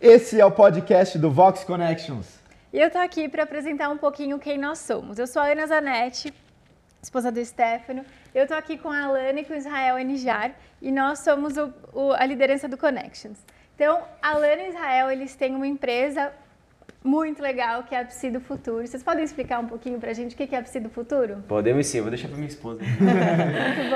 Esse é o podcast do Vox Connections. E eu tô aqui para apresentar um pouquinho quem nós somos. Eu sou a Ana Zanetti, esposa do Stefano. Eu tô aqui com a Alana e com o Israel Enijar e nós somos o, o, a liderança do Connections. Então, a Alana e Israel, eles têm uma empresa muito legal, que é a Psi do Futuro. Vocês podem explicar um pouquinho pra gente o que é a Psi do Futuro? Podemos sim, eu vou deixar pra minha esposa. muito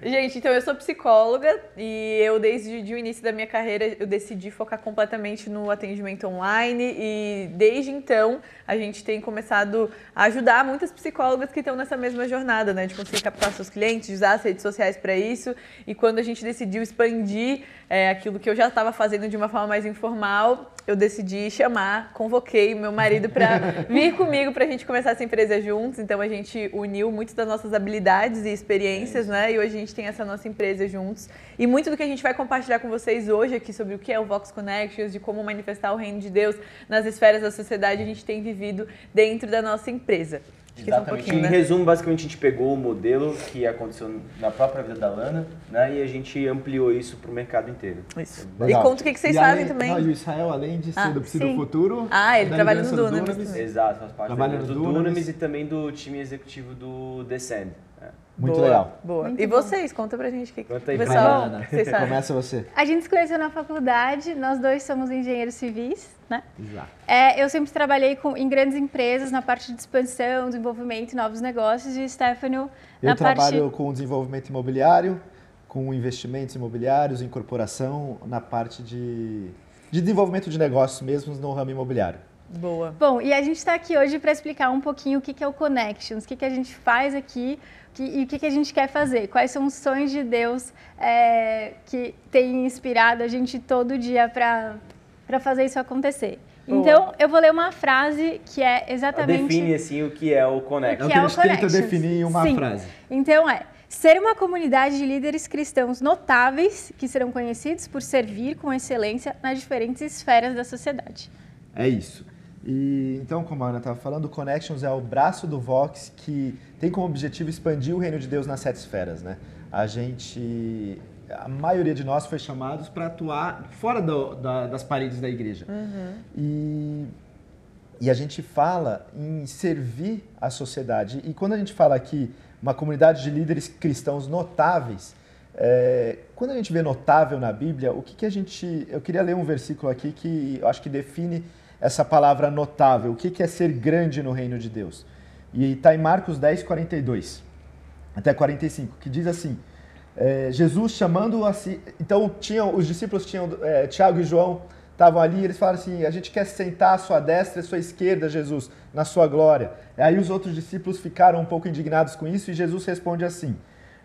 bom. Gente, então eu sou psicóloga e eu desde o início da minha carreira eu decidi focar completamente no atendimento online e desde então a gente tem começado a ajudar muitas psicólogas que estão nessa mesma jornada, né, de conseguir captar seus clientes, de usar as redes sociais para isso. E quando a gente decidiu expandir é, aquilo que eu já estava fazendo de uma forma mais informal, eu decidi chamar, convoquei meu marido para vir comigo para a gente começar essa empresa juntos. Então a gente uniu muitas das nossas habilidades e experiências, é né? E hoje a gente tem essa nossa empresa juntos. E muito do que a gente vai compartilhar com vocês hoje aqui sobre o que é o Vox Connections, de como manifestar o reino de Deus nas esferas da sociedade, a gente tem vivido dentro da nossa empresa. Exatamente. Um em né? resumo, basicamente a gente pegou o modelo que aconteceu na própria vida da Lana, né? E a gente ampliou isso para o mercado inteiro. Isso. Legal. E conta o que, que vocês e fazem além, também. Não, e o Israel, além de ser ah, do do Futuro. Ah, ele trabalha no Dunamis. Dunamis. Exato, faz parte trabalha do Dunamis e também do time executivo do Descend. Muito boa, legal. Boa. Muito e bom. vocês, conta pra gente o que, conta aí, pessoal, vocês sabem. Começa você. A gente se conheceu na faculdade, nós dois somos engenheiros civis, né? Exato. É, eu sempre trabalhei com, em grandes empresas na parte de expansão, desenvolvimento e novos negócios e o Stefano eu na parte... Eu trabalho com desenvolvimento imobiliário, com investimentos imobiliários, incorporação, na parte de, de desenvolvimento de negócios mesmo no ramo imobiliário. Boa. Bom, e a gente está aqui hoje para explicar um pouquinho o que é o Connections, o que, que a gente faz aqui que, e o que, que a gente quer fazer, quais são os sonhos de Deus é, que tem inspirado a gente todo dia para fazer isso acontecer. Boa. Então, eu vou ler uma frase que é exatamente. Define assim o que é o Connections. O que, é o tenta definir em uma Sim. frase. Então, é ser uma comunidade de líderes cristãos notáveis que serão conhecidos por servir com excelência nas diferentes esferas da sociedade. É isso. E então, como a Ana estava falando, o Connections é o braço do Vox que tem como objetivo expandir o reino de Deus nas sete esferas, né? A gente, a maioria de nós foi chamados para atuar fora do, da, das paredes da igreja. Uhum. E, e a gente fala em servir a sociedade. E quando a gente fala aqui uma comunidade de líderes cristãos notáveis, é, quando a gente vê notável na Bíblia, o que, que a gente. Eu queria ler um versículo aqui que eu acho que define essa palavra notável. O que é ser grande no reino de Deus? E está em Marcos 10, 42 até 45, que diz assim: é, Jesus chamando assim. Então, tinham, os discípulos tinham. É, Tiago e João estavam ali eles falaram assim: A gente quer sentar à sua destra e à sua esquerda, Jesus, na sua glória. E aí os outros discípulos ficaram um pouco indignados com isso e Jesus responde assim: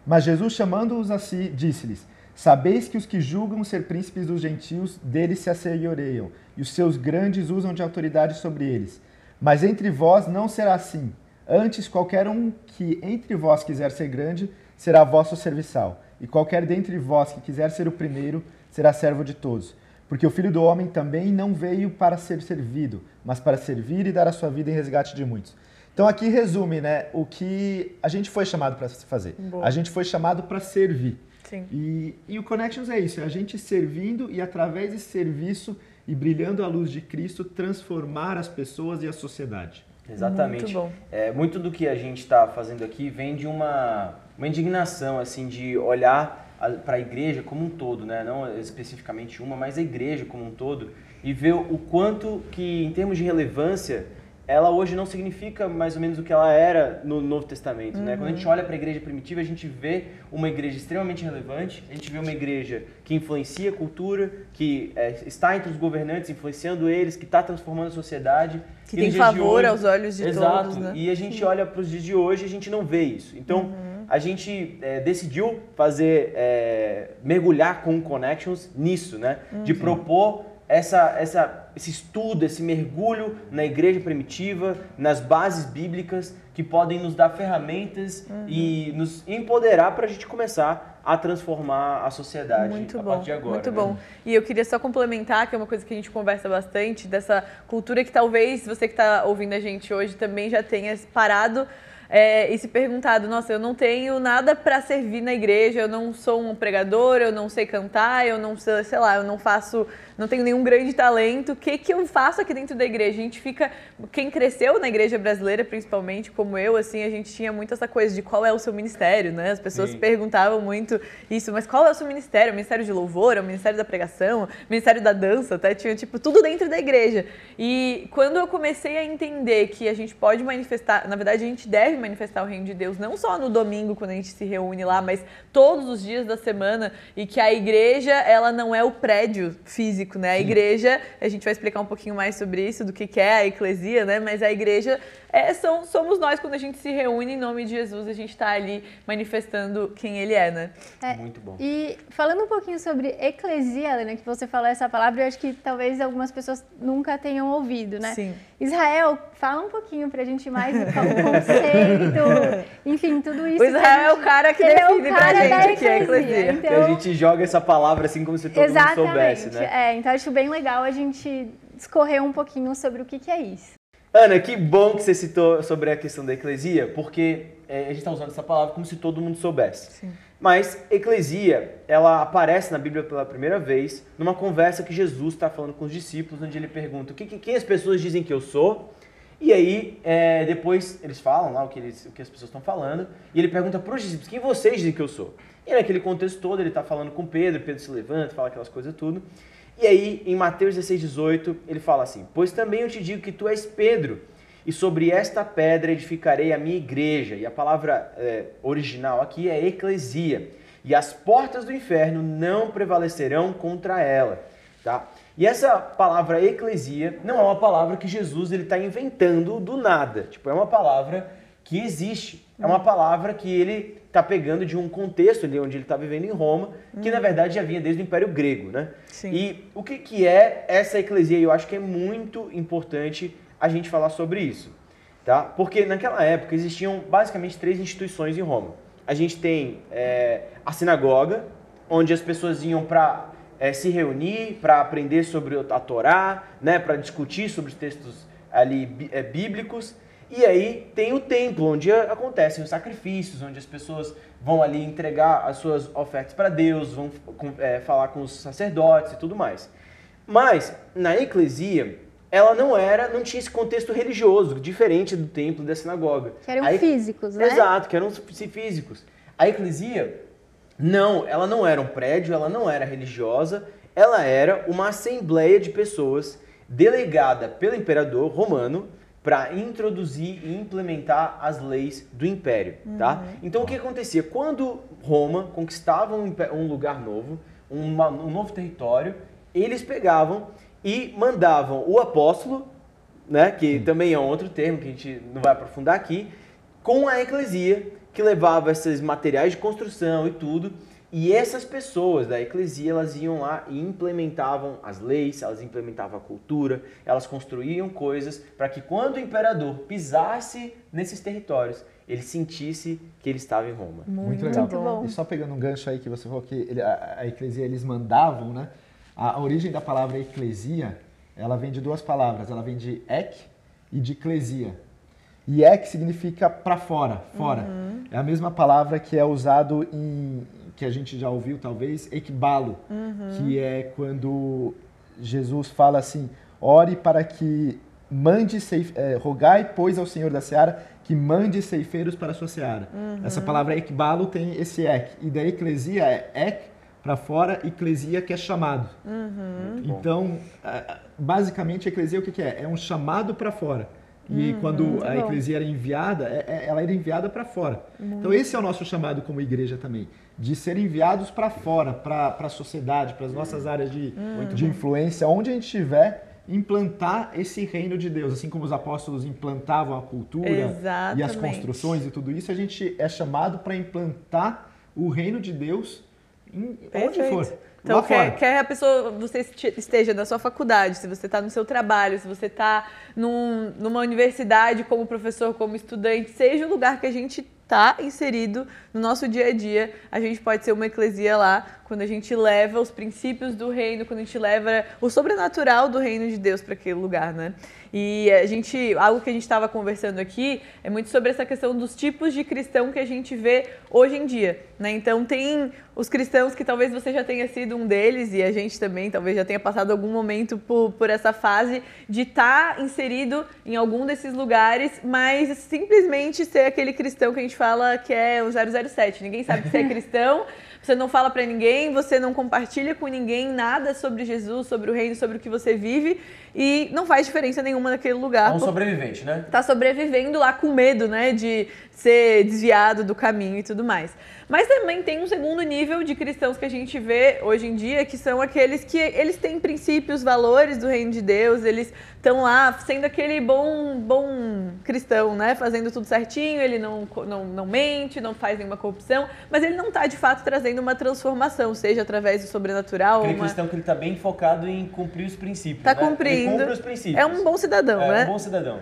Mas Jesus, chamando-os a si, disse-lhes: Sabeis que os que julgam ser príncipes dos gentios, deles se assenhoreiam, e os seus grandes usam de autoridade sobre eles. Mas entre vós não será assim. Antes, qualquer um que entre vós quiser ser grande, será vosso serviçal. E qualquer dentre vós que quiser ser o primeiro, será servo de todos. Porque o Filho do Homem também não veio para ser servido, mas para servir e dar a sua vida em resgate de muitos. Então aqui resume, né, o que a gente foi chamado para fazer. Boa. A gente foi chamado para servir. Sim. E, e o Connections é isso, é a gente servindo e através desse serviço e brilhando a luz de Cristo transformar as pessoas e a sociedade. Exatamente. Muito bom. É, muito do que a gente está fazendo aqui vem de uma, uma indignação, assim, de olhar para a igreja como um todo, né? não especificamente uma, mas a igreja como um todo, e ver o quanto que, em termos de relevância, ela hoje não significa mais ou menos o que ela era no Novo Testamento. Uhum. Né? Quando a gente uhum. olha para a igreja primitiva, a gente vê uma igreja extremamente relevante, a gente vê uma igreja que influencia a cultura, que é, está entre os governantes, influenciando eles, que está transformando a sociedade. Que tem favor hoje, aos olhos de exato, todos. Né? E a gente Sim. olha para os dias de hoje e a gente não vê isso. Então, uhum. a gente é, decidiu fazer, é, mergulhar com Connections nisso, né? Uhum. De propor essa, essa, esse estudo, esse mergulho na igreja primitiva, nas bases bíblicas, que podem nos dar ferramentas uhum. e nos empoderar para a gente começar a transformar a sociedade muito a bom, partir de agora. Muito né? bom. E eu queria só complementar, que é uma coisa que a gente conversa bastante, dessa cultura que talvez você que está ouvindo a gente hoje também já tenha parado é, e se perguntado, nossa, eu não tenho nada para servir na igreja, eu não sou um pregador, eu não sei cantar, eu não sei, sei lá, eu não faço não tenho nenhum grande talento. O que, que eu faço aqui dentro da igreja? A gente fica. Quem cresceu na igreja brasileira, principalmente, como eu, assim, a gente tinha muito essa coisa de qual é o seu ministério, né? As pessoas Sim. perguntavam muito isso, mas qual é o seu ministério? O ministério de louvor, o ministério da pregação, o ministério da dança, até tinha, tipo, tudo dentro da igreja. E quando eu comecei a entender que a gente pode manifestar, na verdade, a gente deve manifestar o reino de Deus, não só no domingo, quando a gente se reúne lá, mas todos os dias da semana, e que a igreja, ela não é o prédio físico, né? A igreja, a gente vai explicar um pouquinho mais sobre isso, do que, que é a eclesia, né? Mas a igreja é, são, somos nós quando a gente se reúne em nome de Jesus, a gente está ali manifestando quem ele é, né? É, Muito bom. E falando um pouquinho sobre eclesia, Helena, que você falou essa palavra, eu acho que talvez algumas pessoas nunca tenham ouvido, né? Sim. Israel, fala um pouquinho pra gente mais o conceito, enfim, tudo isso. O Israel gente, é o cara que define é pra gente que é eclesia. Então, a gente joga essa palavra assim como se todo exatamente, mundo soubesse, né? É, então acho bem legal a gente discorrer um pouquinho sobre o que, que é isso. Ana, que bom que você citou sobre a questão da eclesia, porque é, a gente está usando essa palavra como se todo mundo soubesse. Sim. Mas eclesia, ela aparece na Bíblia pela primeira vez numa conversa que Jesus está falando com os discípulos, onde ele pergunta o que, quem as pessoas dizem que eu sou. E aí, é, depois eles falam lá o que, eles, o que as pessoas estão falando, e ele pergunta para os discípulos, quem vocês dizem que eu sou? E naquele contexto todo, ele está falando com Pedro, Pedro se levanta, fala aquelas coisas tudo. E aí, em Mateus 16, 18, ele fala assim: Pois também eu te digo que tu és Pedro, e sobre esta pedra edificarei a minha igreja. E a palavra é, original aqui é eclesia. E as portas do inferno não prevalecerão contra ela. Tá? E essa palavra eclesia não é uma palavra que Jesus está inventando do nada. Tipo, é uma palavra que existe. É uma palavra que ele está pegando de um contexto ali onde ele está vivendo em Roma, que na verdade já vinha desde o Império Grego, né? Sim. E o que, que é essa eclesia? Eu acho que é muito importante a gente falar sobre isso, tá? Porque naquela época existiam basicamente três instituições em Roma. A gente tem é, a sinagoga, onde as pessoas iam para é, se reunir, para aprender sobre a Torá, né? Para discutir sobre os textos ali é, bíblicos. E aí tem o templo, onde acontecem os sacrifícios, onde as pessoas vão ali entregar as suas ofertas para Deus, vão é, falar com os sacerdotes e tudo mais. Mas na eclesia, ela não era, não tinha esse contexto religioso, diferente do templo da sinagoga. Que eram físicos, né? Exato, que eram físicos. A eclesia, não, ela não era um prédio, ela não era religiosa, ela era uma assembleia de pessoas delegada pelo imperador romano para introduzir e implementar as leis do império, tá? uhum. tá? Então o que acontecia? Quando Roma conquistava um, um lugar novo, uma, um novo território, eles pegavam e mandavam o apóstolo, né, que uhum. também é um outro termo que a gente não vai aprofundar aqui, com a eclesia que levava esses materiais de construção e tudo e essas pessoas da eclesia, elas iam lá e implementavam as leis, elas implementavam a cultura, elas construíam coisas para que quando o imperador pisasse nesses territórios, ele sentisse que ele estava em Roma. Muito, Muito legal. Bom. E só pegando um gancho aí que você falou que ele, a, a, eclesia eles mandavam, né? A, a, origem da palavra eclesia, ela vem de duas palavras, ela vem de ek e de eclesia. E ek significa para fora, fora. Uhum. É a mesma palavra que é usado em que a gente já ouviu talvez, ekbalo, uhum. que é quando Jesus fala assim, ore para que mande, ceif... é, rogai, pois, ao Senhor da Seara que mande ceifeiros para a sua seara. Uhum. Essa palavra ekbalo tem esse ek, e da eclesia é ek para fora, eclesia que é chamado. Uhum. Então, basicamente, a eclesia o que é? É um chamado para fora. E uhum, quando a eclesia era enviada, é, é, ela era enviada para fora. Então esse é o nosso chamado como igreja também, de ser enviados para fora, para a sociedade, para as nossas áreas de, de influência, onde a gente estiver, implantar esse reino de Deus. Assim como os apóstolos implantavam a cultura Exatamente. e as construções e tudo isso, a gente é chamado para implantar o reino de Deus em, onde for. Então, quer, quer a pessoa, você esteja na sua faculdade, se você está no seu trabalho, se você está num, numa universidade como professor, como estudante, seja o lugar que a gente está inserido no nosso dia a dia, a gente pode ser uma eclesia lá, quando a gente leva os princípios do reino, quando a gente leva o sobrenatural do reino de Deus para aquele lugar, né? E a gente, algo que a gente estava conversando aqui é muito sobre essa questão dos tipos de cristão que a gente vê hoje em dia. Né? Então tem os cristãos que talvez você já tenha sido um deles e a gente também talvez já tenha passado algum momento por, por essa fase de estar tá inserido em algum desses lugares, mas simplesmente ser aquele cristão que a gente fala que é o 007. Ninguém sabe se é cristão, você não fala para ninguém, você não compartilha com ninguém nada sobre Jesus, sobre o reino, sobre o que você vive e não faz diferença nenhuma naquele lugar. É um sobrevivente, né? Tá sobrevivendo lá com medo, né, de ser desviado do caminho e tudo mais. Mas também tem um segundo nível de cristãos que a gente vê hoje em dia, que são aqueles que eles têm princípios, valores do reino de Deus, eles estão lá sendo aquele bom, bom cristão, né? Fazendo tudo certinho, ele não, não, não mente, não faz nenhuma corrupção, mas ele não está de fato trazendo uma transformação, seja através do sobrenatural. Aquele uma... cristão que ele está bem focado em cumprir os princípios. Está né? cumprindo. Ele cumpre os princípios. É um bom cidadão, é, né? É um bom cidadão.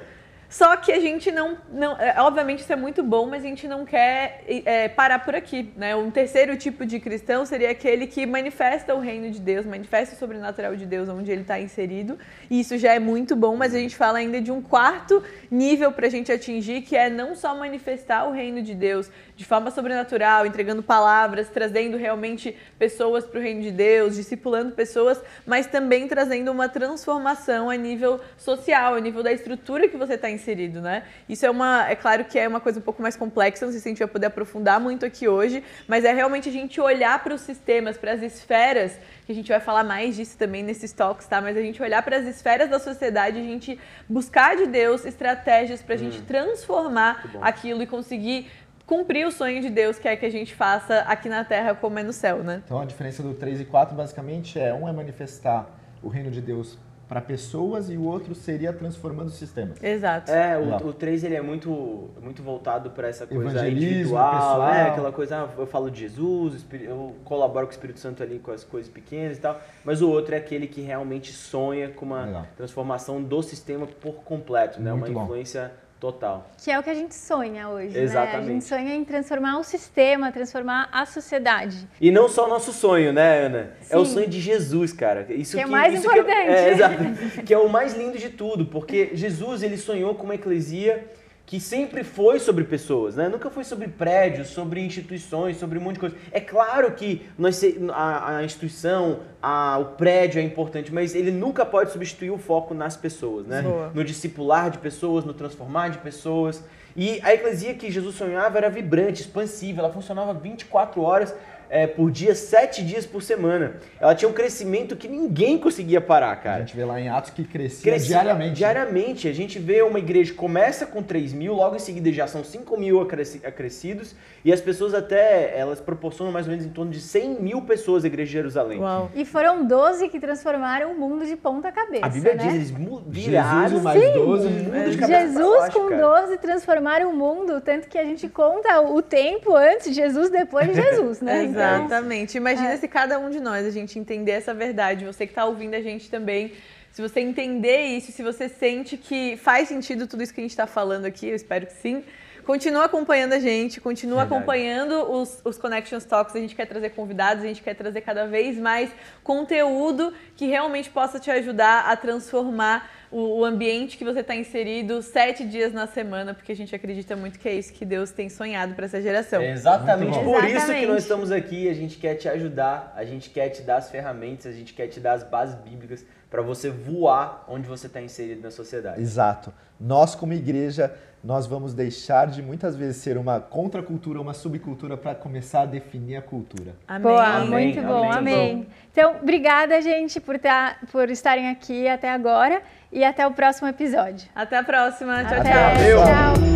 Só que a gente não, não é, obviamente isso é muito bom, mas a gente não quer é, parar por aqui, né? Um terceiro tipo de cristão seria aquele que manifesta o reino de Deus, manifesta o sobrenatural de Deus onde ele está inserido, e isso já é muito bom, mas a gente fala ainda de um quarto nível para a gente atingir, que é não só manifestar o reino de Deus de forma sobrenatural, entregando palavras, trazendo realmente pessoas para o reino de Deus, discipulando pessoas, mas também trazendo uma transformação a nível social, a nível da estrutura que você está inserido, né? Isso é uma, é claro que é uma coisa um pouco mais complexa, não sei se a gente vai poder aprofundar muito aqui hoje, mas é realmente a gente olhar para os sistemas, para as esferas, que a gente vai falar mais disso também nesses talks, tá? Mas a gente olhar para as esferas da sociedade, a gente buscar de Deus estratégias para a gente hum. transformar aquilo e conseguir cumprir o sonho de Deus que é que a gente faça aqui na Terra como é no céu, né? Então a diferença do 3 e 4 basicamente é um é manifestar o reino de Deus para pessoas e o outro seria transformando sistemas. Exato. É, o, o 3 ele é muito, muito voltado para essa coisa individual, pessoal. é, aquela coisa, ah, eu falo de Jesus, eu colaboro com o Espírito Santo ali com as coisas pequenas e tal, mas o outro é aquele que realmente sonha com uma Legal. transformação do sistema por completo, né? Muito uma influência bom Total. Que é o que a gente sonha hoje, Exatamente. né? A gente sonha em transformar o sistema, transformar a sociedade. E não só o nosso sonho, né, Ana? Sim. É o sonho de Jesus, cara. Isso que, é que é mais importante. Que é, é, exato. que é o mais lindo de tudo, porque Jesus, ele sonhou com uma eclesia que sempre foi sobre pessoas, né? Nunca foi sobre prédios, sobre instituições, sobre um monte de coisa. É claro que nós, a, a instituição, a, o prédio é importante, mas ele nunca pode substituir o foco nas pessoas, né? Boa. No discipular de pessoas, no transformar de pessoas. E a eclesia que Jesus sonhava era vibrante, expansiva, ela funcionava 24 horas é, por dia, sete dias por semana. Ela tinha um crescimento que ninguém conseguia parar, cara. A gente vê lá em Atos que crescia, crescia diariamente. Diariamente. A gente vê uma igreja que começa com 3 mil, logo em seguida já são 5 mil acrescidos, e as pessoas até, elas proporcionam mais ou menos em torno de 100 mil pessoas a igreja de Jerusalém. Uau. E foram 12 que transformaram o mundo de ponta cabeça, A Bíblia né? diz, eles viraram Jesus mais 12, Sim. mundo de Jesus baixo, com cara. 12 transformaram o mundo, tanto que a gente conta o tempo antes de Jesus, depois de Jesus, né? Exatamente. Imagina é. se cada um de nós, a gente entender essa verdade, você que está ouvindo a gente também, se você entender isso, se você sente que faz sentido tudo isso que a gente está falando aqui, eu espero que sim, continua acompanhando a gente, continua Verdade. acompanhando os, os Connections Talks. A gente quer trazer convidados, a gente quer trazer cada vez mais conteúdo que realmente possa te ajudar a transformar o, o ambiente que você está inserido sete dias na semana, porque a gente acredita muito que é isso que Deus tem sonhado para essa geração. É exatamente por exatamente. isso que nós estamos aqui. A gente quer te ajudar, a gente quer te dar as ferramentas, a gente quer te dar as bases bíblicas para você voar onde você está inserido na sociedade. Exato. Nós, como igreja, nós vamos deixar de muitas vezes ser uma contracultura, uma subcultura para começar a definir a cultura. Amém. Boa, amém, muito bom, amém. amém. Então, obrigada, gente, por, tá, por estarem aqui até agora e até o próximo episódio. Até a próxima. Tchau, até. tchau. Tchau.